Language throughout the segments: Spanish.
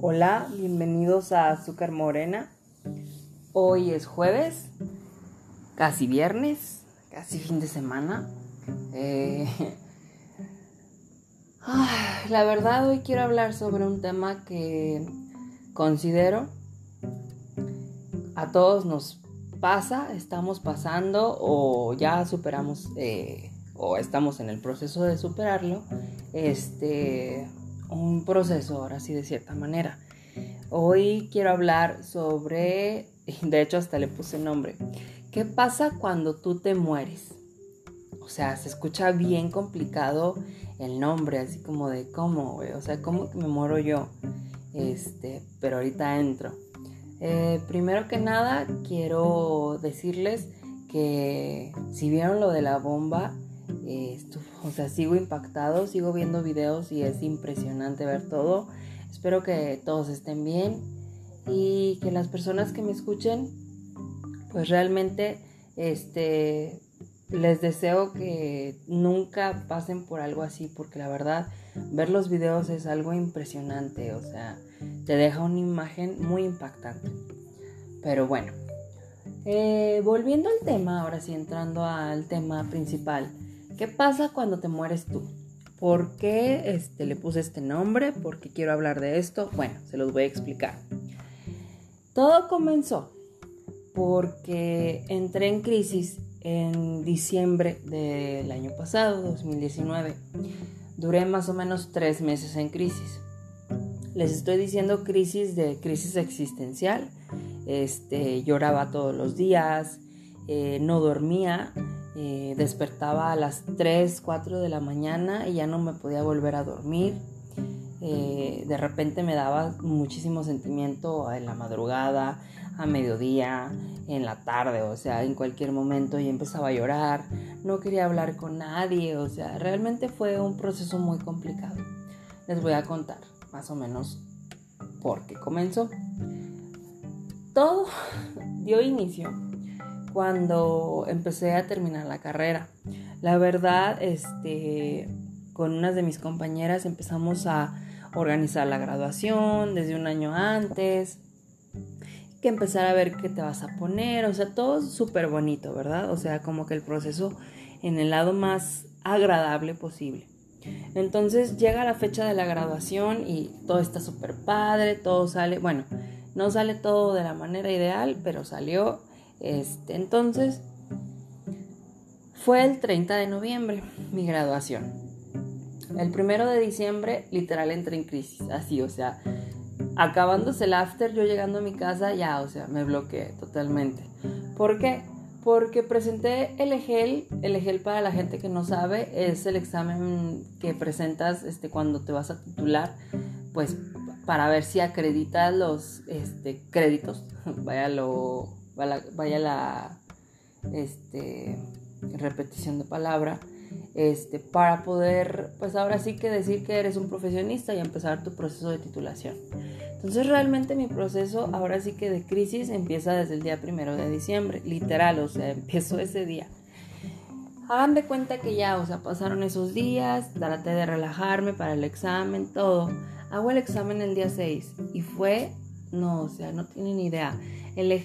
Hola, bienvenidos a Azúcar Morena. Hoy es jueves, casi viernes, casi fin de semana. Eh, la verdad hoy quiero hablar sobre un tema que considero a todos nos pasa, estamos pasando o ya superamos eh, o estamos en el proceso de superarlo. Este, un proceso, ahora sí, de cierta manera. Hoy quiero hablar sobre, de hecho hasta le puse nombre, ¿qué pasa cuando tú te mueres? O sea, se escucha bien complicado el nombre, así como de cómo, o sea, cómo que me muero yo. Este, pero ahorita entro. Eh, primero que nada, quiero decirles que si vieron lo de la bomba, eh, o sea, sigo impactado, sigo viendo videos y es impresionante ver todo. Espero que todos estén bien y que las personas que me escuchen, pues realmente, este, les deseo que nunca pasen por algo así, porque la verdad, ver los videos es algo impresionante, o sea, te deja una imagen muy impactante. Pero bueno, eh, volviendo al tema, ahora sí entrando al tema principal, ¿Qué pasa cuando te mueres tú? ¿Por qué este, le puse este nombre? ¿Por qué quiero hablar de esto? Bueno, se los voy a explicar. Todo comenzó porque entré en crisis en diciembre del año pasado, 2019. Duré más o menos tres meses en crisis. Les estoy diciendo crisis de crisis existencial. Este, lloraba todos los días, eh, no dormía, eh, despertaba a las 3, 4 de la mañana y ya no me podía volver a dormir. Eh, de repente me daba muchísimo sentimiento en la madrugada, a mediodía, en la tarde, o sea, en cualquier momento y empezaba a llorar, no quería hablar con nadie, o sea, realmente fue un proceso muy complicado. Les voy a contar más o menos por qué comenzó. Todo dio inicio cuando empecé a terminar la carrera. La verdad, este, con unas de mis compañeras empezamos a organizar la graduación desde un año antes, que empezar a ver qué te vas a poner, o sea, todo súper bonito, ¿verdad? O sea, como que el proceso en el lado más agradable posible. Entonces llega la fecha de la graduación y todo está súper padre, todo sale, bueno, no sale todo de la manera ideal, pero salió este, entonces, fue el 30 de noviembre mi graduación. El primero de diciembre, literal, entré en crisis, así, o sea, acabándose el after, yo llegando a mi casa, ya, o sea, me bloqueé totalmente. ¿Por qué? Porque presenté el EGEL, el EGEL para la gente que no sabe, es el examen que presentas este, cuando te vas a titular, pues para ver si acreditas los este, créditos, vaya lo vaya la este, repetición de palabra, este, para poder, pues ahora sí que decir que eres un profesionista y empezar tu proceso de titulación. Entonces realmente mi proceso ahora sí que de crisis empieza desde el día primero de diciembre, literal, o sea, empezó ese día. Hagan de cuenta que ya, o sea, pasaron esos días, traté de relajarme para el examen, todo. Hago el examen el día 6 y fue, no, o sea, no tienen idea el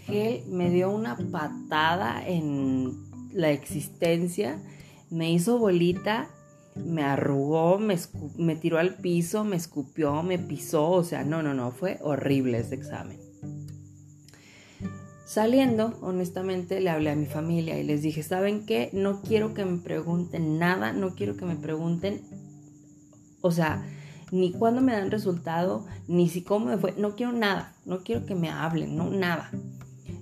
me dio una patada en la existencia, me hizo bolita, me arrugó, me, me tiró al piso, me escupió, me pisó, o sea, no, no, no, fue horrible ese examen. Saliendo, honestamente, le hablé a mi familia y les dije, ¿saben qué? No quiero que me pregunten nada, no quiero que me pregunten, o sea, ni cuándo me dan resultado, ni si cómo me fue, no quiero nada, no quiero que me hablen, no, nada.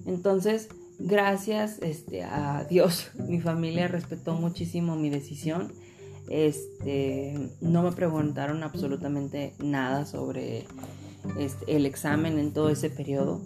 Entonces, gracias este, a Dios, mi familia respetó muchísimo mi decisión. Este, no me preguntaron absolutamente nada sobre este, el examen en todo ese periodo.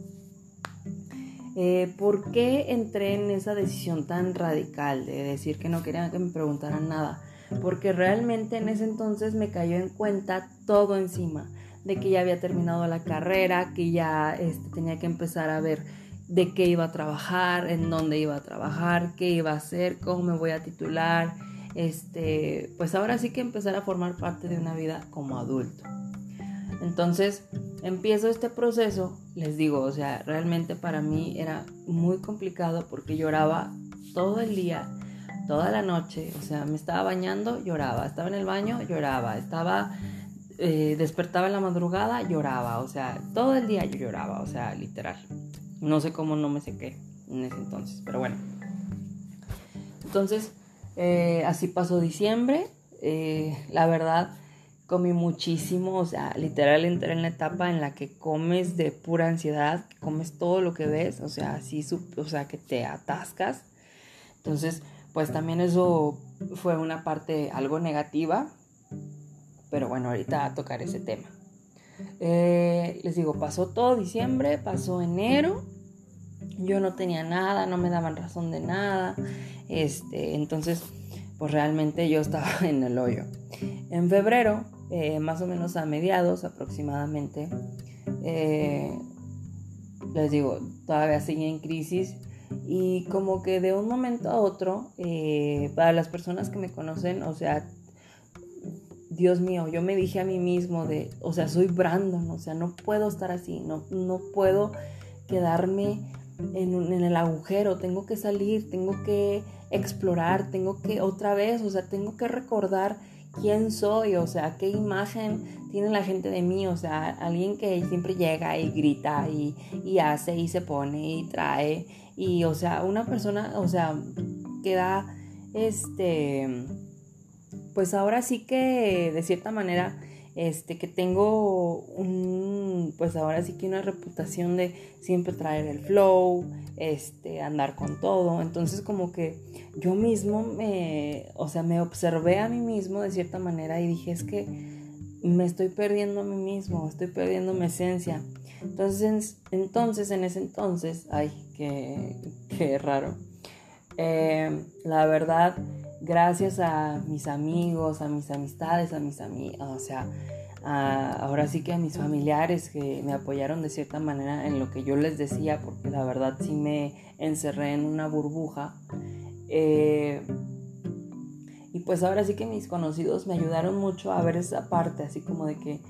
Eh, ¿Por qué entré en esa decisión tan radical de decir que no querían que me preguntaran nada? porque realmente en ese entonces me cayó en cuenta todo encima, de que ya había terminado la carrera, que ya este, tenía que empezar a ver de qué iba a trabajar, en dónde iba a trabajar, qué iba a hacer, cómo me voy a titular, este, pues ahora sí que empezar a formar parte de una vida como adulto. Entonces empiezo este proceso, les digo, o sea, realmente para mí era muy complicado porque lloraba todo el día, toda la noche, o sea, me estaba bañando, lloraba, estaba en el baño, lloraba, estaba, eh, despertaba en la madrugada, lloraba, o sea, todo el día yo lloraba, o sea, literal. No sé cómo no me sequé en ese entonces, pero bueno. Entonces, eh, así pasó diciembre, eh, la verdad, comí muchísimo, o sea, literal entré en la etapa en la que comes de pura ansiedad, comes todo lo que ves, o sea, así, o sea, que te atascas. Entonces, pues también eso fue una parte algo negativa, pero bueno, ahorita a tocar ese tema. Eh, les digo, pasó todo diciembre, pasó enero, yo no tenía nada, no me daban razón de nada, este, entonces, pues realmente yo estaba en el hoyo. En febrero eh, más o menos a mediados aproximadamente. Eh, les digo, todavía sigue en crisis y como que de un momento a otro, eh, para las personas que me conocen, o sea, Dios mío, yo me dije a mí mismo de, o sea, soy Brandon, o sea, no puedo estar así, no, no puedo quedarme en, en, el agujero, tengo que salir, tengo que explorar, tengo que otra vez, o sea, tengo que recordar quién soy, o sea, qué imagen tiene la gente de mí, o sea, alguien que siempre llega y grita y, y hace y se pone y trae, y o sea, una persona, o sea, que da, este, pues ahora sí que de cierta manera este, que tengo un, pues ahora sí que una reputación de siempre traer el flow, este, andar con todo, entonces como que yo mismo me, o sea, me observé a mí mismo de cierta manera y dije, es que me estoy perdiendo a mí mismo, estoy perdiendo mi esencia. Entonces, entonces en ese entonces, ay, qué, qué raro. Eh, la verdad, gracias a mis amigos, a mis amistades, a mis amigos, o sea, ahora sí que a mis familiares que me apoyaron de cierta manera en lo que yo les decía, porque la verdad sí me encerré en una burbuja. Eh, y pues ahora sí que mis conocidos me ayudaron mucho a ver esa parte, así como de que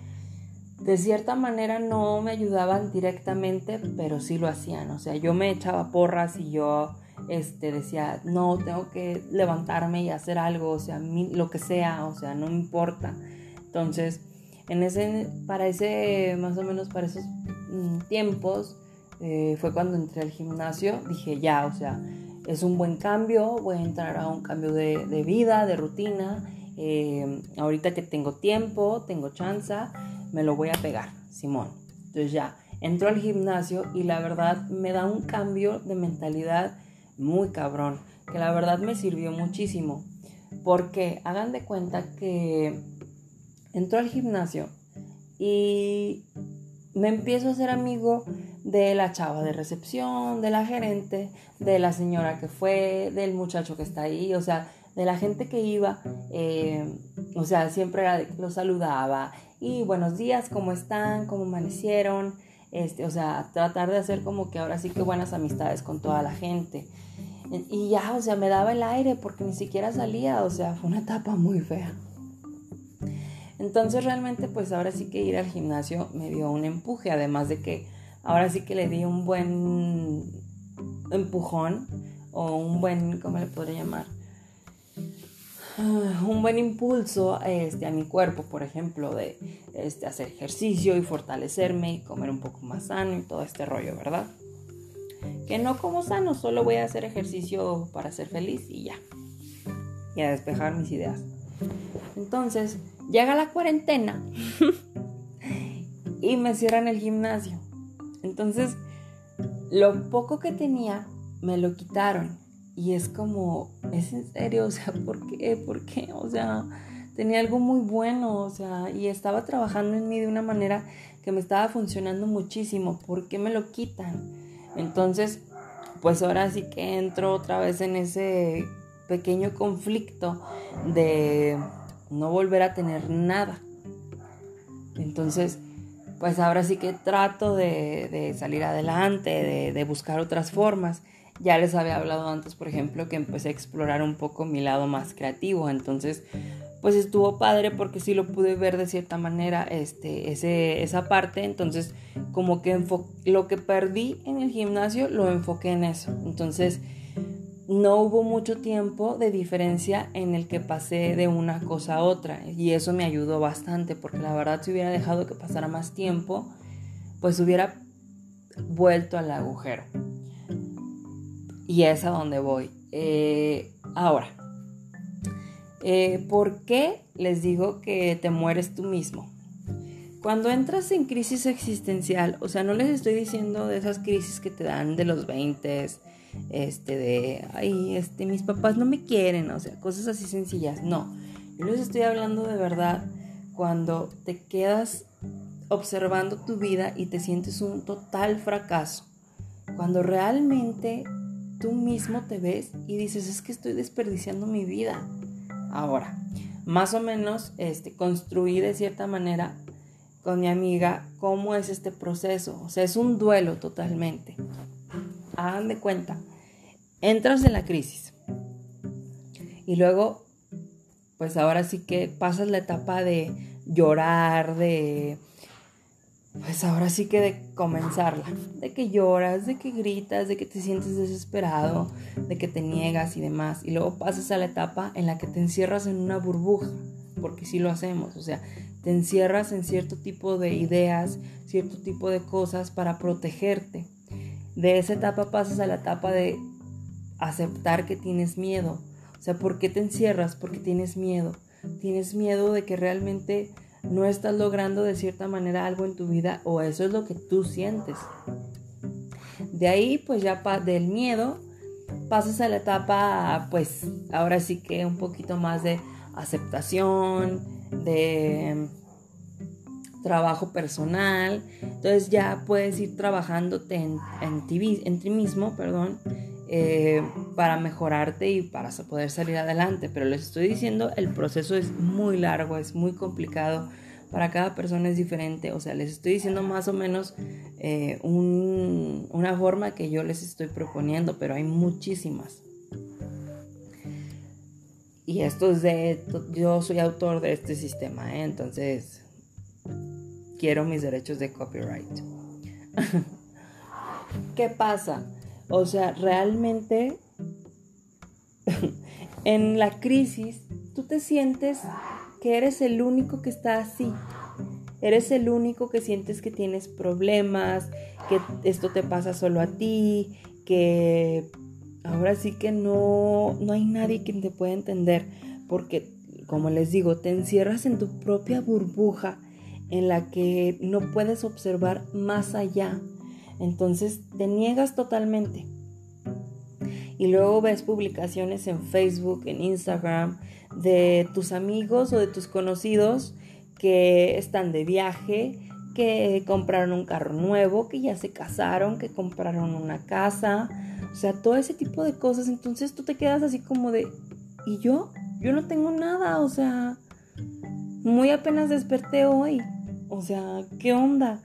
de cierta manera no me ayudaban directamente, pero sí lo hacían. O sea, yo me echaba porras y yo este, decía, no, tengo que levantarme y hacer algo, o sea, lo que sea, o sea, no me importa. Entonces, en ese, para ese, más o menos para esos mm, tiempos, eh, fue cuando entré al gimnasio, dije, ya, o sea, es un buen cambio, voy a entrar a un cambio de, vida, de rutina. Eh, ahorita que tengo tiempo, tengo chance, me lo voy a pegar, Simón. Entonces ya, entro al gimnasio y la verdad me da un cambio de mentalidad muy cabrón, que la verdad me sirvió muchísimo. Porque hagan de cuenta que entro al gimnasio y me empiezo a hacer amigo de la chava de recepción, de la gerente, de la señora que fue, del muchacho que está ahí, o sea, de la gente que iba, eh, o sea, siempre era, lo saludaba y buenos días, ¿cómo están? ¿Cómo amanecieron? Este, o sea, tratar de hacer como que ahora sí que buenas amistades con toda la gente. Y ya, o sea, me daba el aire porque ni siquiera salía, o sea, fue una etapa muy fea. Entonces realmente pues ahora sí que ir al gimnasio me dio un empuje, además de que ahora sí que le di un buen empujón o un buen, ¿cómo le podría llamar? Ah, un buen impulso este, a mi cuerpo, por ejemplo, de este, hacer ejercicio y fortalecerme y comer un poco más sano y todo este rollo, ¿verdad? Que no como sano, solo voy a hacer ejercicio para ser feliz y ya. Y a despejar mis ideas. Entonces, llega la cuarentena y me cierran el gimnasio. Entonces, lo poco que tenía me lo quitaron. Y es como, ¿es en serio? O sea, ¿por qué? ¿Por qué? O sea, tenía algo muy bueno, o sea, y estaba trabajando en mí de una manera que me estaba funcionando muchísimo. ¿Por qué me lo quitan? Entonces, pues ahora sí que entro otra vez en ese pequeño conflicto de no volver a tener nada. Entonces, pues ahora sí que trato de, salir adelante, de, de, buscar otras formas. Ya les había hablado antes, por ejemplo, que empecé a explorar un poco mi lado más creativo. Entonces, pues estuvo padre porque sí lo pude ver de cierta manera, este, ese, esa parte, entonces como que lo que perdí en el gimnasio lo enfoqué en eso, entonces no hubo mucho tiempo de diferencia en el que pasé de una cosa a otra. Y eso me ayudó bastante porque la verdad si hubiera dejado que pasara más tiempo pues hubiera vuelto al agujero. Y es a donde voy. Eh, ahora eh, ¿por qué les digo que te mueres tú mismo? Cuando entras en crisis existencial, o sea, no les estoy diciendo de esas crisis que te dan de los 20, este, de, ay, este, mis papás no me quieren, o sea, cosas así sencillas. No, yo les estoy hablando de verdad cuando te quedas observando tu vida y te sientes un total fracaso. Cuando realmente tú mismo te ves y dices, es que estoy desperdiciando mi vida. Ahora, más o menos este, construí de cierta manera con mi amiga cómo es este proceso. O sea, es un duelo totalmente hagan de cuenta, entras en la crisis y luego, pues ahora sí que pasas la etapa de llorar, de, pues ahora sí que de comenzarla, de que lloras, de que gritas, de que te sientes desesperado, de que te niegas y demás. Y luego pasas a la etapa en la que te encierras en una burbuja, porque sí lo hacemos, o sea, te encierras en cierto tipo de ideas, cierto tipo de cosas para protegerte. De esa etapa pasas a la etapa de aceptar que tienes miedo. O sea, ¿por qué te encierras? Porque tienes miedo. Tienes miedo de que realmente no estás logrando de cierta manera algo en tu vida o eso es lo que tú sientes. De ahí, pues ya del miedo pasas a la etapa, pues ahora sí que un poquito más de aceptación, de trabajo personal. Entonces ya puedes ir trabajándote en, en ti mismo, perdón, eh, para mejorarte y para poder salir adelante. Pero les estoy diciendo, el proceso es muy largo, es muy complicado. Para cada persona es diferente. O sea, les estoy diciendo más o menos eh, una forma que yo les estoy proponiendo, pero hay muchísimas. Y esto es de, yo soy autor de este sistema, ¿eh? entonces quiero mis derechos de copyright. ¿Qué pasa? O sea, realmente en la crisis tú te sientes que eres el único que está así. Eres el único que sientes que tienes problemas, que esto te pasa solo a ti, que ahora sí que no, no hay nadie quien te pueda entender, porque como les digo, te encierras en tu propia burbuja en la que no puedes observar más allá. Entonces te niegas totalmente. Y luego ves publicaciones en Facebook, en Instagram, de tus amigos o de tus conocidos que están de viaje, que compraron un carro nuevo, que ya se casaron, que compraron una casa, o sea, todo ese tipo de cosas. Entonces tú te quedas así como de, ¿y yo? Yo no tengo nada, o sea, muy apenas desperté hoy. O sea, ¿qué onda?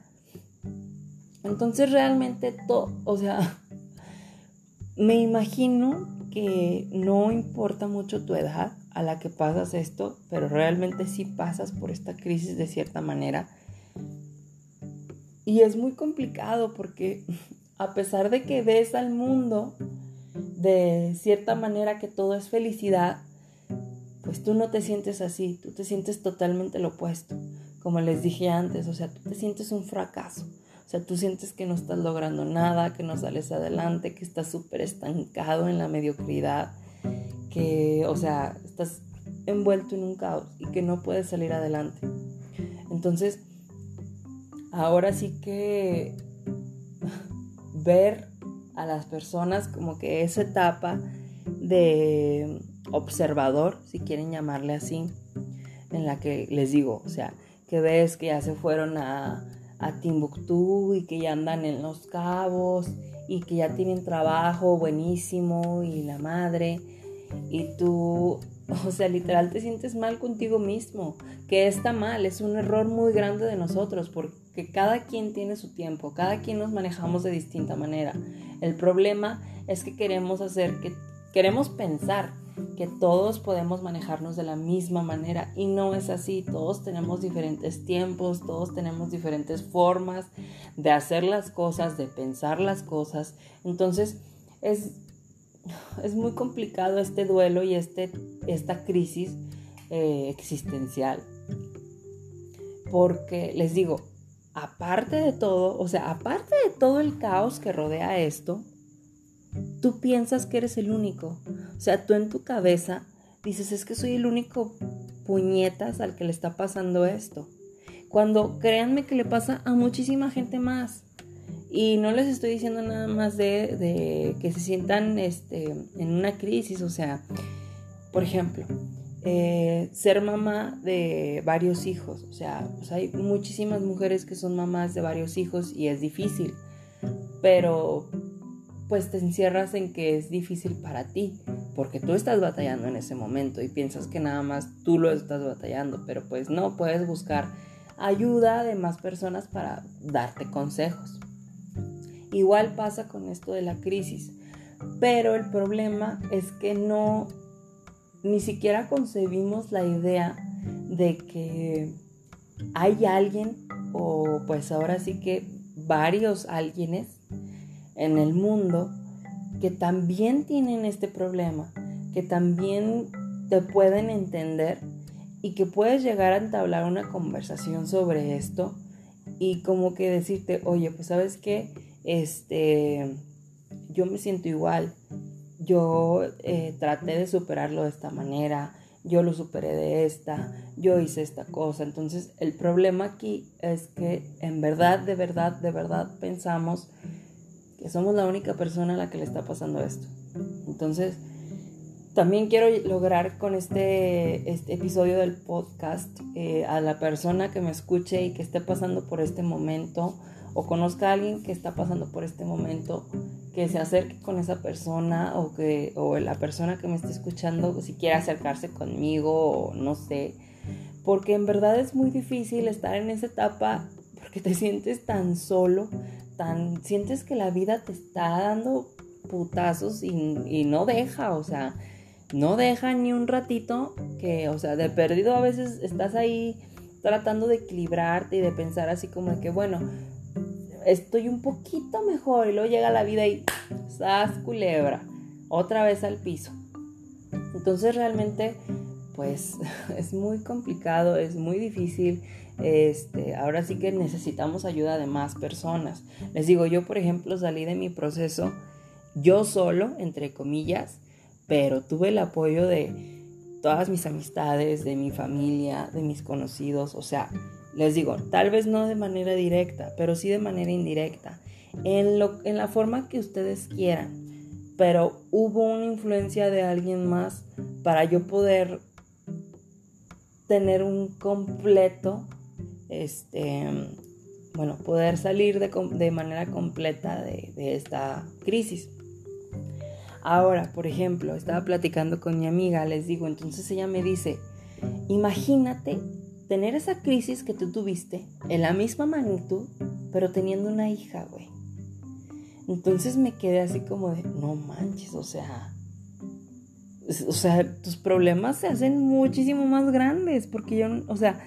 Entonces realmente todo, o sea, me imagino que no importa mucho tu edad a la que pasas esto, pero realmente sí pasas por esta crisis de cierta manera. Y es muy complicado porque a pesar de que ves al mundo de cierta manera que todo es felicidad, pues tú no te sientes así, tú te sientes totalmente lo opuesto como les dije antes, o sea, tú te sientes un fracaso. Sea, tú sientes que no estás logrando nada, que no sales adelante, que estás súper estancado en la mediocridad, que, o sea, estás envuelto en un caos y que no puedes salir adelante. Entonces, ahora sí que ver a las personas como que esa etapa de observador, si quieren llamarle así, en la que les digo, o sea, que ves que ya se fueron a, a Timbuktu y que ya andan en los cabos y que ya tienen trabajo buenísimo y la madre y tú, o sea, literal te sientes mal contigo mismo, que está mal, es un error muy grande de nosotros porque cada quien tiene su tiempo, cada quien nos manejamos de distinta manera. El problema es que queremos hacer que queremos pensar que todos podemos manejarnos de la misma manera y no es así. Todos tenemos diferentes tiempos, todos tenemos diferentes formas de hacer las cosas, de pensar las cosas. Entonces es, es muy complicado este duelo y este, esta crisis eh, existencial. Porque les digo, aparte de todo, o sea, aparte de todo el caos que rodea esto, tú piensas que eres el único. O sea, tú en tu cabeza dices, es que soy el único puñetas al que le está pasando esto. Cuando créanme que le pasa a muchísima gente más. Y no les estoy diciendo nada más de, que se sientan este, en una crisis. O sea, por ejemplo, eh, ser mamá de varios hijos. O sea, pues hay muchísimas mujeres que son mamás de varios hijos y es difícil. Pero pues te encierras en que es difícil para ti, porque tú estás batallando en ese momento y piensas que nada más tú lo estás batallando, pero pues no, puedes buscar ayuda de más personas para darte consejos. Igual pasa con esto de la crisis, pero el problema es que no ni siquiera concebimos la idea de que hay alguien o pues ahora sí que varios alguienes en el mundo que también tienen este problema, que también te pueden entender y que puedes llegar a entablar una conversación sobre esto y como que decirte, oye, pues sabes qué, este, yo me siento igual, yo eh, traté de superarlo de esta manera, yo lo superé de esta, yo hice esta cosa. Entonces el problema aquí es que en verdad, de verdad, de verdad pensamos que somos la única persona a la que le está pasando esto. Entonces también quiero lograr con este, este episodio del podcast eh, a la persona que me escuche y que esté pasando por este momento o conozca a alguien que está pasando por este momento, que se acerque con esa persona o que o la persona que me esté escuchando si quiere acercarse conmigo o no sé, porque en verdad es muy difícil estar en esa etapa porque te sientes tan solo, sientes que la vida te está dando putazos y, y no deja, o sea, no deja ni un ratito que, o sea, de perdido a veces estás ahí tratando de equilibrarte y de pensar así como de que, bueno, estoy un poquito mejor y luego llega la vida y ¡zas culebra! Otra vez al piso. Entonces realmente pues es muy complicado, es muy difícil. Este, ahora sí que necesitamos ayuda de más personas. Les digo, yo por ejemplo salí de mi proceso yo solo, entre comillas, pero tuve el apoyo de todas mis amistades, de mi familia, de mis conocidos, o sea, les digo, tal vez no de manera directa, pero sí de manera indirecta, en, lo, en la forma que ustedes quieran. Pero hubo una influencia de alguien más para yo poder tener un completo, este, bueno, poder salir de, manera completa de, de esta crisis. Ahora, por ejemplo, estaba platicando con mi amiga, les digo, entonces ella me dice, imagínate tener esa crisis que tú tuviste en la misma magnitud, pero teniendo una hija, güey. Entonces me quedé así como de, no manches, o sea, o sea, tus problemas se hacen muchísimo más grandes, porque yo, o sea,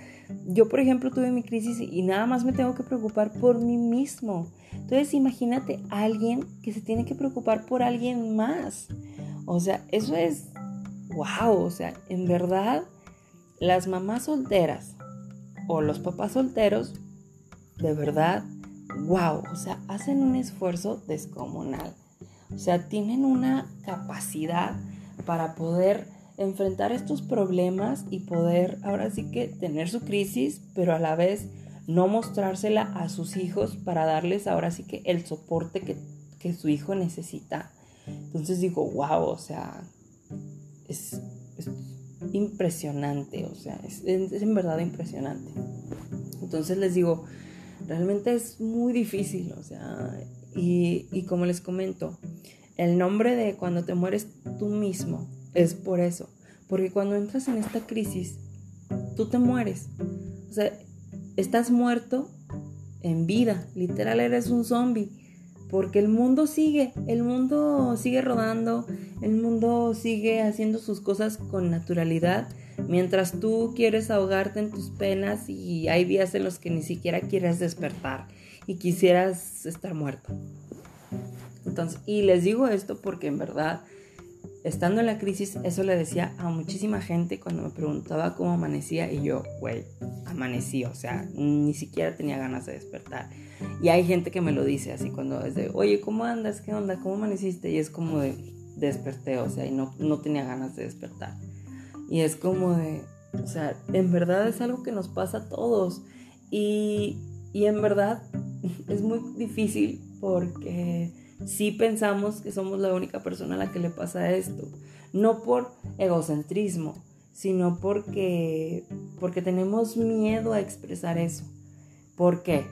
yo por ejemplo tuve mi crisis y nada más me tengo que preocupar por mí mismo. Entonces imagínate a alguien que se tiene que preocupar por alguien más. O sea, eso es, wow, o sea, en verdad las mamás solteras o los papás solteros, de verdad, wow, o sea, hacen un esfuerzo descomunal. O sea, tienen una capacidad para poder enfrentar estos problemas y poder ahora sí que tener su crisis, pero a la vez no mostrársela a sus hijos para darles ahora sí que el soporte que, su hijo necesita. Entonces digo, wow, o sea, es impresionante, o sea, es, en verdad impresionante. Entonces les digo, realmente es muy difícil, o sea, y, y como les comento, el nombre de cuando te mueres tú mismo es por eso, porque cuando entras en esta crisis, tú te mueres, o sea, estás muerto en vida, literal eres un zombie, porque el mundo sigue, el mundo sigue rodando, el mundo sigue haciendo sus cosas con naturalidad, mientras tú quieres ahogarte en tus penas y hay días en los que ni siquiera quieres despertar y quisieras estar muerto. Y les digo esto porque en verdad estando en la crisis, eso le decía a muchísima gente cuando me preguntaba cómo amanecía y yo, güey, amanecí, o sea, ni siquiera tenía ganas de despertar. Y hay gente que me lo dice así cuando es de, oye, ¿cómo andas? ¿Qué onda? ¿Cómo amaneciste? Y es como de, desperté, o sea, y no, no tenía ganas de despertar. Y es como de, o sea, en verdad es algo que nos pasa a todos. Y, y en verdad es muy difícil porque si pensamos que somos la única persona a la que le pasa esto. No por egocentrismo, sino porque, porque tenemos miedo a expresar eso. ¿Por qué?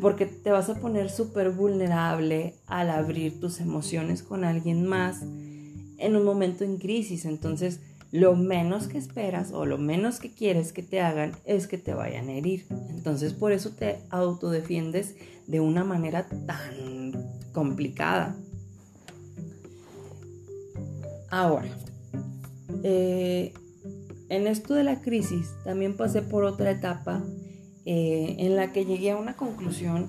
Porque te vas a poner súper vulnerable al abrir tus emociones con alguien más en un momento en crisis. Entonces, lo menos que esperas o lo menos que quieres que te hagan es que te vayan a herir. Entonces, por eso te autodefiendes de una manera tan complicada. Ahora, eh, en esto de la crisis también pasé por otra etapa eh, en la que llegué a una conclusión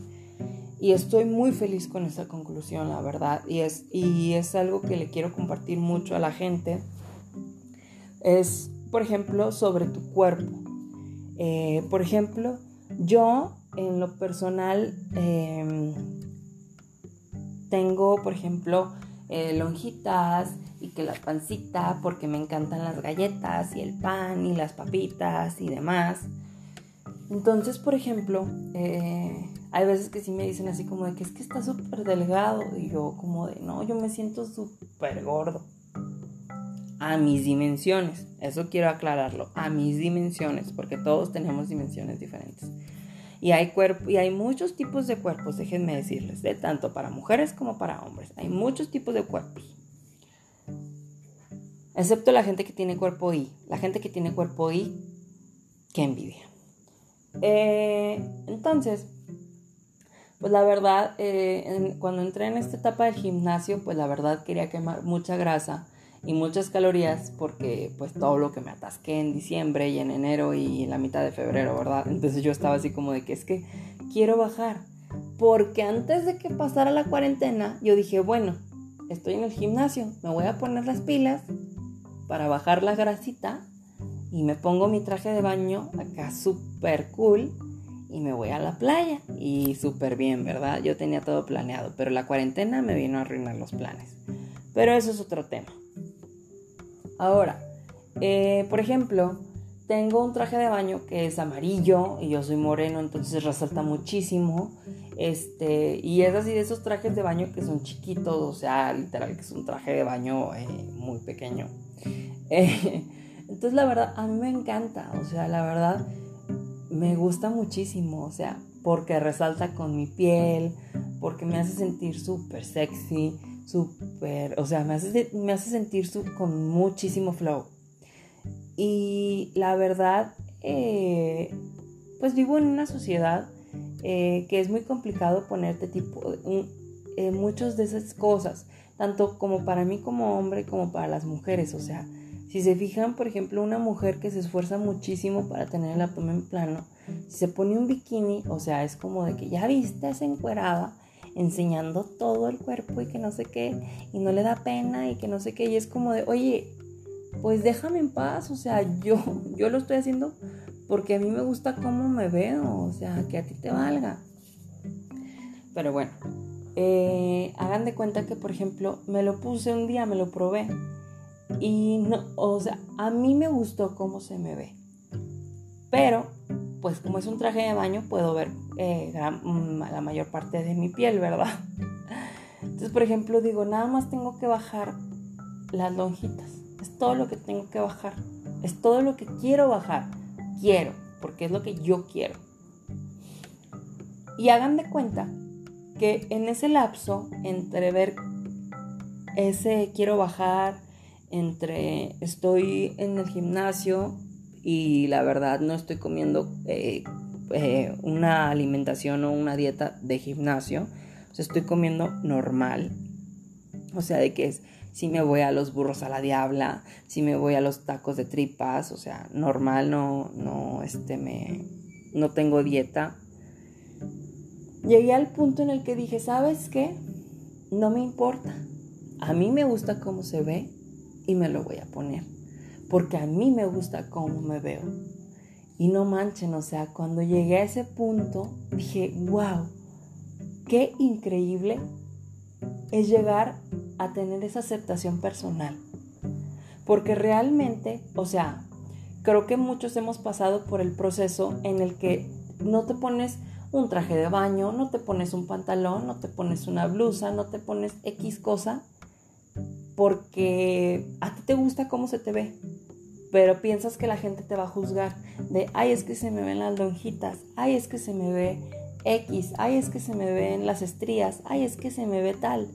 y estoy muy feliz con esa conclusión, la verdad, y es, y es algo que le quiero compartir mucho a la gente. Es, por ejemplo, sobre tu cuerpo. Eh, por ejemplo, yo en lo personal em, tengo, por ejemplo, eh, lonjitas y que la pancita, porque me encantan las galletas y el pan y las papitas y demás. Entonces, por ejemplo, eh, hay veces que sí me dicen así como de que es que está súper delgado y yo como de, no, yo me siento súper gordo. A mis dimensiones, eso quiero aclararlo, a mis dimensiones, porque todos tenemos dimensiones diferentes. Y hay, cuerpo, y hay muchos tipos de cuerpos, déjenme decirles, de tanto para mujeres como para hombres. Hay muchos tipos de cuerpos. Excepto la gente que tiene cuerpo I. La gente que tiene cuerpo I, qué envidia. Eh, entonces, pues la verdad, eh, cuando entré en esta etapa del gimnasio, pues la verdad quería quemar mucha grasa y muchas calorías porque pues todo lo que me atasqué en diciembre y en enero y en la mitad de febrero, ¿verdad? Entonces yo estaba así como de que es que quiero bajar. Porque antes de que pasara la cuarentena, yo dije, bueno, estoy en el gimnasio, me voy a poner las pilas para bajar la grasita y me pongo mi traje de baño acá súper cool y me voy a la playa y súper bien, ¿verdad? Yo tenía todo planeado, pero la cuarentena me vino a arruinar los planes. Pero eso es otro tema. Ahora, eh, por ejemplo, tengo un traje de baño que es amarillo y yo soy moreno, entonces resalta muchísimo. Este, y es así de esos trajes de baño que son chiquitos, o sea, literal que es un traje de baño eh, muy pequeño. Eh, entonces, la verdad, a mí me encanta, o sea, la verdad, me gusta muchísimo, o sea, porque resalta con mi piel, porque me hace sentir súper sexy, súper, o sea, me hace, me hace sentir con muchísimo flow. Y la verdad, eh, pues vivo en una sociedad eh, que es muy complicado ponerte tipo, eh, muchas de esas cosas, tanto como para mí como hombre como para las mujeres, o sea, si se fijan, por ejemplo, una mujer que se esfuerza muchísimo para tener el abdomen plano, si se pone un bikini, o sea, es como de que ya viste, esa encuerada, enseñando todo el cuerpo y que no sé qué, y no le da pena y que no sé qué, y es como de, oye, pues déjame en paz, o sea, yo, yo lo estoy haciendo porque a mí me gusta cómo me veo, o sea, que a ti te valga. Pero bueno, eh, hagan de cuenta que, por ejemplo, me lo puse un día, me lo probé, y no, o sea, a mí me gustó cómo se me ve, pero pues como es un traje de baño, puedo ver eh, mm, la mayor parte de mi piel, ¿verdad? Entonces, por ejemplo, digo, nada más tengo que bajar las lonjitas. Es todo lo que tengo que bajar. Es todo lo que quiero bajar. Quiero, porque es lo que yo quiero. Y hagan de cuenta que en ese lapso, entre ver ese quiero bajar, entre estoy en el gimnasio y la verdad no estoy comiendo eh, eh, una alimentación o una dieta de gimnasio. O sea, estoy comiendo normal. O sea, de que es, si me voy a los burros a la diabla, si me voy a los tacos de tripas, o sea, normal, no, no, este, me, no tengo dieta. Llegué al punto en el que dije, ¿sabes qué? No me importa. A mí me gusta cómo se ve y me lo voy a poner. Porque a mí me gusta cómo me veo. Y no manchen, o sea, cuando llegué a ese punto, dije, wow, qué increíble es llegar a tener esa aceptación personal. Porque realmente, o sea, creo que muchos hemos pasado por el proceso en el que no te pones un traje de baño, no te pones un pantalón, no te pones una blusa, no te pones X cosa, porque a ti te gusta cómo se te ve pero piensas que la gente te va a juzgar de, ay, es que se me ven las lonjitas, ay, es que se me ve X, ay, es que se me ven las estrías, ay, es que se me ve tal.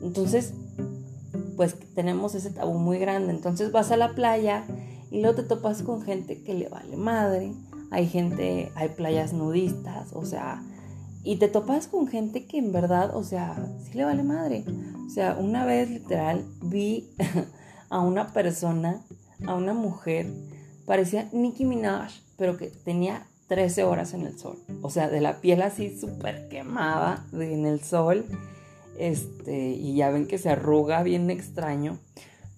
Entonces, pues tenemos ese tabú muy grande. Entonces vas a la playa y luego te topas con gente que le vale madre. Hay gente, hay playas nudistas, o sea, y te topas con gente que en verdad, o sea, sí le vale madre. O sea, una vez literal vi a una persona a una mujer, parecía Nicki Minaj, pero que tenía 13 horas en el sol. O sea, de la piel así súper quemada en el sol. Este, y ya ven que se arruga bien extraño.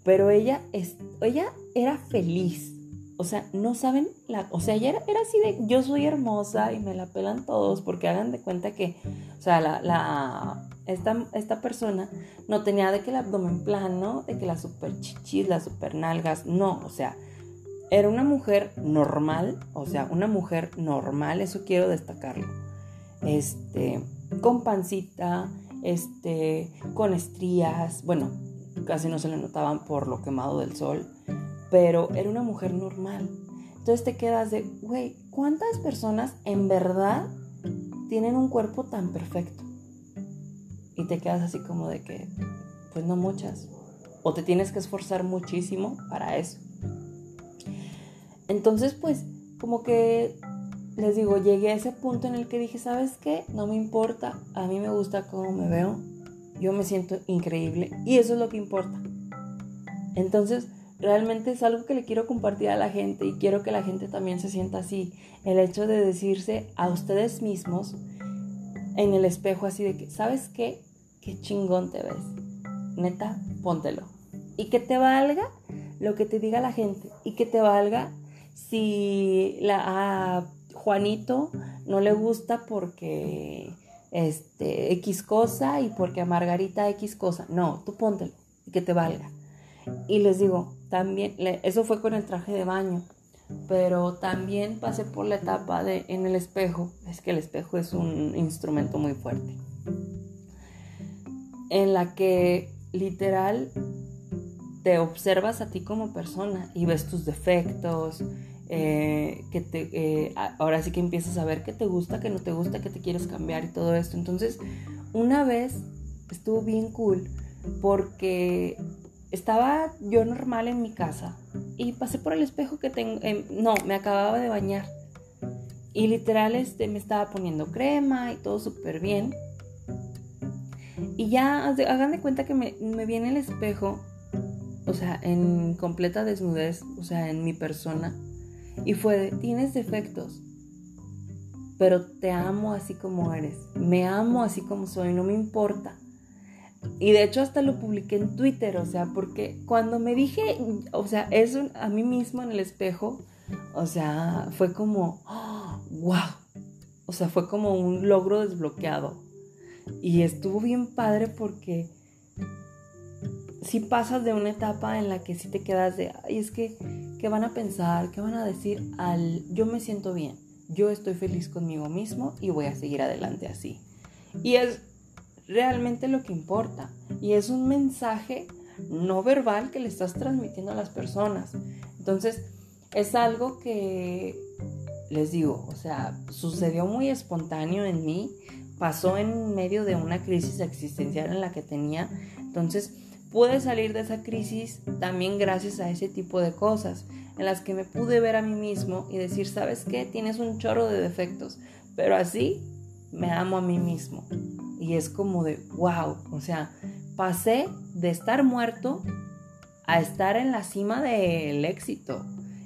Pero ella, es, ella era feliz. O sea, no saben la. O sea, ella era, así de. Yo soy hermosa y me la pelan todos. Porque hagan de cuenta que. O sea, la esta, esta persona no tenía de que el abdomen plano, de que las super chichis, las super nalgas, no, o sea, era una mujer normal, o sea, una mujer normal, eso quiero destacarlo. Este, con pancita, este, con estrías, bueno, casi no se le notaban por lo quemado del sol, pero era una mujer normal. Entonces te quedas de, güey, ¿cuántas personas en verdad tienen un cuerpo tan perfecto? Y te quedas así como de que, pues no muchas, o te tienes que esforzar muchísimo para eso. Entonces, pues, como que les digo, llegué a ese punto en el que dije, ¿sabes qué? No me importa, a mí me gusta cómo me veo, yo me siento increíble y eso es lo que importa. Entonces, realmente es algo que le quiero compartir a la gente y quiero que la gente también se sienta así. El hecho de decirse a ustedes mismos en el espejo así de que, ¿sabes qué? Qué chingón te ves. Neta, póntelo. Y que te valga lo que te diga la gente. Y que te valga si a Juanito no le gusta porque este, X cosa y porque a Margarita X cosa. No, tú póntelo y que te valga. Y les digo, también, eso fue con el traje de baño, pero también pasé por la etapa de en el espejo. Es que el espejo es un instrumento muy fuerte en la que literal te observas a ti como persona y ves tus defectos, eh, que te, eh, ahora sí que empiezas a ver qué te gusta, qué no te gusta, qué te quieres cambiar y todo esto. Entonces, una vez estuvo bien cool porque estaba yo normal en mi casa y pasé por el espejo que tengo, em, no, me acababa de bañar y literal este, me estaba poniendo crema y todo súper bien y ya hagan de cuenta que me, me el espejo, o sea, en completa desnudez, o sea, en mi persona. Y fue de, tienes defectos, pero te amo así como eres. Me amo así como soy, no me importa. Y de hecho hasta lo publiqué en Twitter, o sea, porque cuando me dije, o sea, eso a mí mismo en el espejo, o sea, fue como, wow. O sea, fue como un logro desbloqueado. Y estuvo bien padre porque si pasas de una etapa en la que si te quedas de, ay, es que, ¿qué van a pensar? ¿Qué van a decir? Al, yo me siento bien, yo estoy feliz conmigo mismo y voy a seguir adelante así. Y es realmente lo que importa. Y es un mensaje no verbal que le estás transmitiendo a las personas. Entonces, es algo que, les digo, o sea, sucedió muy espontáneo en mí pasó en medio de una crisis existencial en la que tenía. Entonces pude salir de esa crisis también gracias a ese tipo de cosas, en las que me pude ver a mí mismo y decir, ¿sabes qué? Tienes un chorro de defectos, pero así me amo a mí mismo. y es como de, wow, o sea, pasé de estar muerto a estar en la cima del éxito.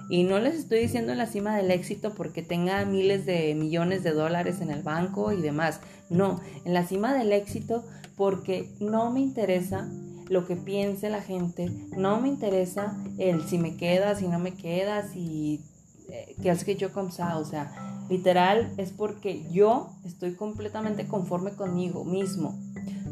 Y no les estoy diciendo en la cima del éxito porque tenga miles de millones de dólares en el banco y demás. No, en la cima del éxito porque no me interesa lo que piense la gente, no me interesa el si me queda, si no me queda, si eh, que es que yo comsa, o sea, literal es porque yo estoy completamente conforme conmigo mismo.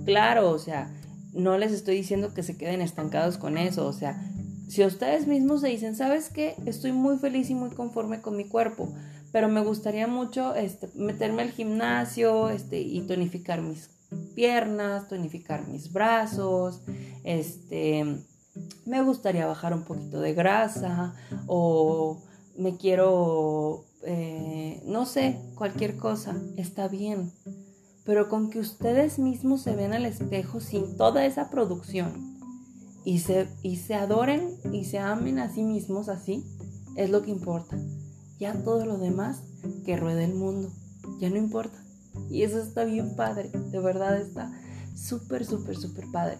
Claro, o sea, no les estoy diciendo que se queden estancados con eso, o sea, si ustedes mismos se dicen, ¿sabes qué? Estoy muy feliz y muy conforme con mi cuerpo, pero me gustaría mucho este, meterme al gimnasio este, y tonificar mis piernas, tonificar mis brazos, este, me gustaría bajar un poquito de grasa o me quiero, eh, no sé, cualquier cosa, está bien. Pero con que ustedes mismos se ven al espejo sin toda esa producción y se, y se adoren y se amen a sí mismos así, es lo que importa. Ya todo lo demás que ruede el mundo, ya no importa. Y eso está bien padre, de verdad está súper, súper, súper padre.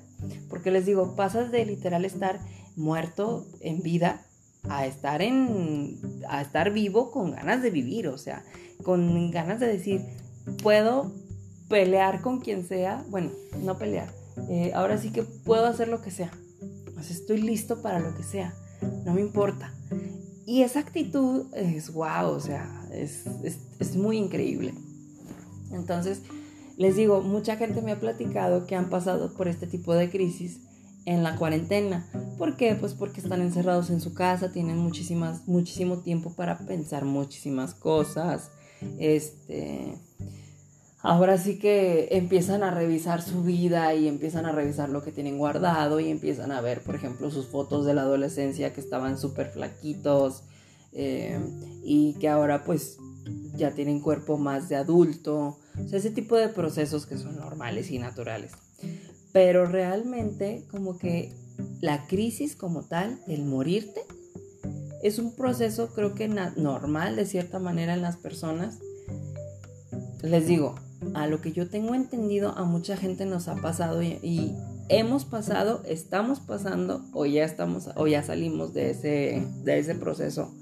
Porque les digo, pasas de literal estar muerto en vida a estar en a estar vivo con ganas de vivir, o sea, con ganas de decir, puedo pelear con quien sea, bueno, no pelear, eh, ahora sí que puedo hacer lo que sea, sea, estoy listo para lo que sea, no me importa. Y esa actitud es wow, o sea, es, es, es muy increíble. Entonces, les digo, mucha gente me ha platicado que han pasado por este tipo de crisis en la cuarentena. ¿Por qué? Pues porque están encerrados en su casa, tienen muchísimas, muchísimo tiempo para pensar muchísimas cosas. Este, ahora sí que empiezan a revisar su vida y empiezan a revisar lo que tienen guardado y empiezan a ver, por ejemplo, sus fotos de la adolescencia que estaban súper flaquitos eh, y que ahora pues ya tienen cuerpo más de adulto, o sea, ese tipo de procesos que son normales y naturales. Pero realmente como que la crisis como tal, el morirte, es un proceso creo que normal de cierta manera en las personas. Les digo, a lo que yo tengo entendido, a mucha gente nos ha pasado y, hemos pasado, estamos pasando o ya estamos o ya salimos de ese, de ese proceso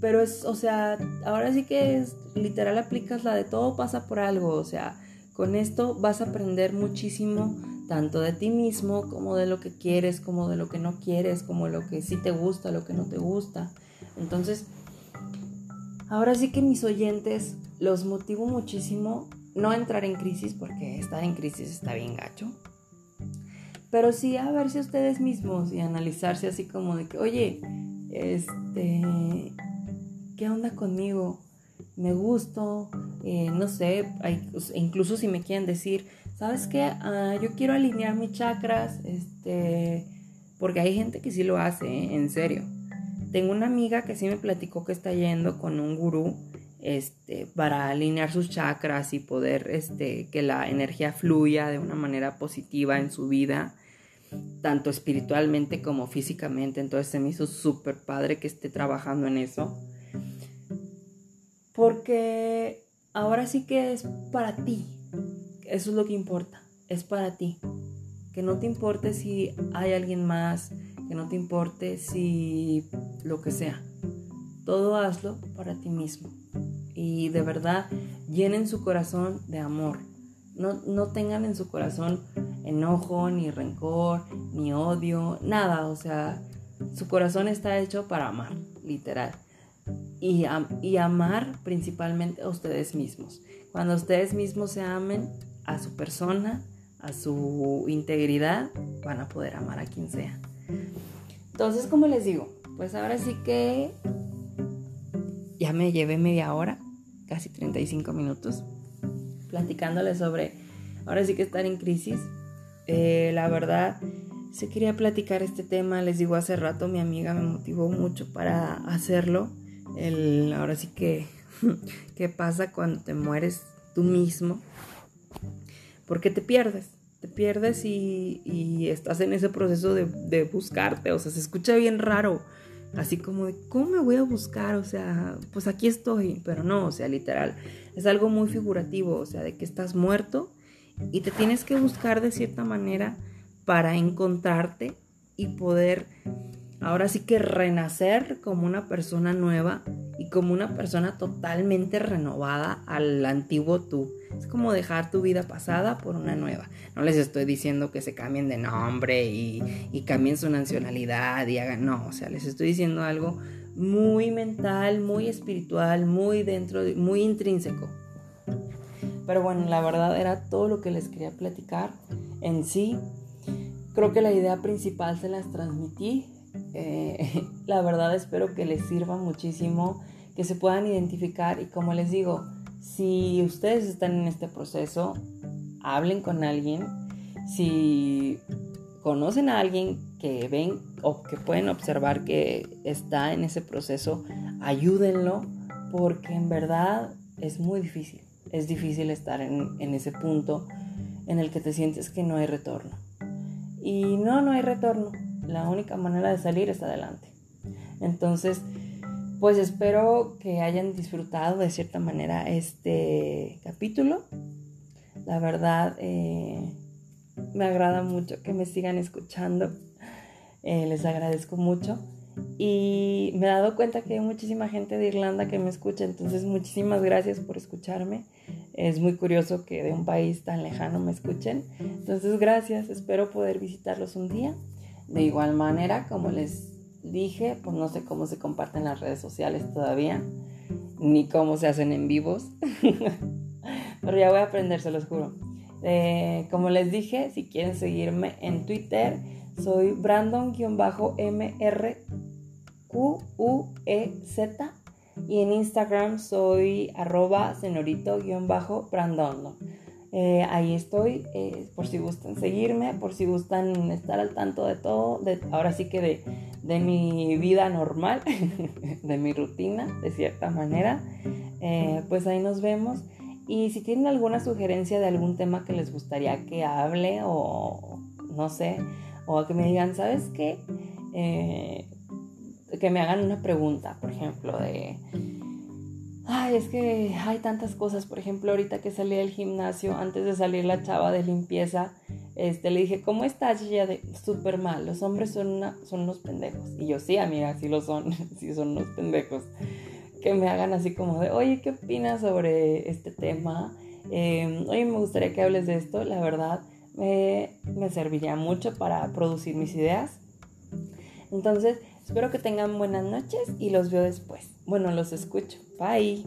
pero es, o sea, ahora sí que es, literal aplicas la de todo pasa por algo, o sea, con esto vas a aprender muchísimo tanto de ti mismo como de lo que quieres, como de lo que no quieres, como lo que sí te gusta, lo que no te gusta. Entonces, ahora sí que mis oyentes los motivo muchísimo no entrar en crisis porque estar en crisis está bien gacho. Pero sí a verse ustedes mismos y analizarse así como de que, oye, este, ¿qué onda conmigo? Me gusto, eh, no sé, incluso si me quieren decir, ¿sabes qué? Ah, yo quiero alinear mis chakras, este, porque hay gente que sí lo hace, ¿eh? en serio. Tengo una amiga que sí me platicó que está yendo con un gurú este, para alinear sus chakras y poder este, que la energía fluya de una manera positiva en su vida, tanto espiritualmente como físicamente. Entonces se me hizo súper padre que esté trabajando en eso. Porque ahora sí que es para ti. Eso es lo que importa. Es para ti. Que no te importe si hay alguien más. Que no te importe si lo que sea. Todo hazlo para ti mismo. Y de verdad llenen su corazón de amor. No, no tengan en su corazón enojo, ni rencor, ni odio, nada. O sea, su corazón está hecho para amar, literal y, y amar principalmente a ustedes mismos. Cuando ustedes mismos se amen a su persona, a su integridad, van a poder amar a quien sea. Entonces, como les digo, pues ahora sí que ya me llevé media hora, casi 35 minutos, platicándoles sobre, ahora sí que estar en crisis. Eh, la verdad, se quería platicar este tema, les digo, hace rato mi amiga me motivó mucho para hacerlo. El, ahora sí que, ¿qué pasa cuando te mueres tú mismo? Porque te pierdes, te pierdes y, estás en ese proceso de, buscarte, o sea, se escucha bien raro, así como de, ¿cómo me voy a buscar? O sea, pues aquí estoy, pero no, o sea, literal, es algo muy figurativo, o sea, de que estás muerto y te tienes que buscar de cierta manera para encontrarte y poder ahora sí que renacer como una persona nueva y como una persona totalmente renovada al antiguo tú. Es como dejar tu vida pasada por una nueva. No les estoy diciendo que se cambien de nombre y, cambien su nacionalidad y hagan, no, o sea, les estoy diciendo algo muy mental, muy espiritual, muy dentro, muy intrínseco. Pero bueno, la verdad era todo lo que les quería platicar en sí. Creo que la idea principal se las transmití. Eh, la verdad espero que les sirva muchísimo, que se puedan identificar y como les digo, si ustedes están en este proceso, hablen con alguien. Si conocen a alguien que ven o que pueden observar que está en ese proceso, ayúdenlo porque en verdad es muy difícil. Es difícil estar en, en ese punto en el que te sientes que no hay retorno. Y no, no hay retorno. La única manera de salir es adelante. Entonces, pues espero que hayan disfrutado de cierta manera este capítulo. La verdad, eh, me agrada mucho que me sigan escuchando. Eh, les agradezco mucho. Y me he dado cuenta que hay muchísima gente de Irlanda que me escucha. Entonces, muchísimas gracias por escucharme. Es muy curioso que de un país tan lejano me escuchen. Entonces, gracias. Espero poder visitarlos un día. De igual manera, como les dije, pues no sé cómo se comparten las redes sociales todavía, ni cómo se hacen en vivos, pero ya voy a aprender, se los juro. Eh, como les dije, si quieren seguirme en Twitter, soy Brandon-MRQUEZ y en Instagram soy arroba senorito-brandon. Eh, ahí estoy, eh, por si gustan seguirme, por si gustan estar al tanto de todo, de, ahora sí que de, de mi vida normal, de mi rutina, de cierta manera. Eh, pues ahí nos vemos. Y si tienen alguna sugerencia de algún tema que les gustaría que hable o no sé, o que me digan, ¿sabes qué? que me hagan una pregunta, por ejemplo, de Ay, es que hay tantas cosas. Por ejemplo, ahorita que salí del gimnasio, antes de salir la chava de limpieza, este, le dije, ¿cómo estás? Y ella de, súper mal, los hombres son, una, son unos pendejos. Y yo, sí, amiga, sí lo son, sí son unos pendejos. Que me hagan así como de, oye, ¿qué opinas sobre este tema? Em, oye, me gustaría que hables de esto. La verdad, me, me serviría mucho para producir mis ideas. Entonces, Espero que tengan buenas noches y los veo después. Bueno, los escucho. Bye.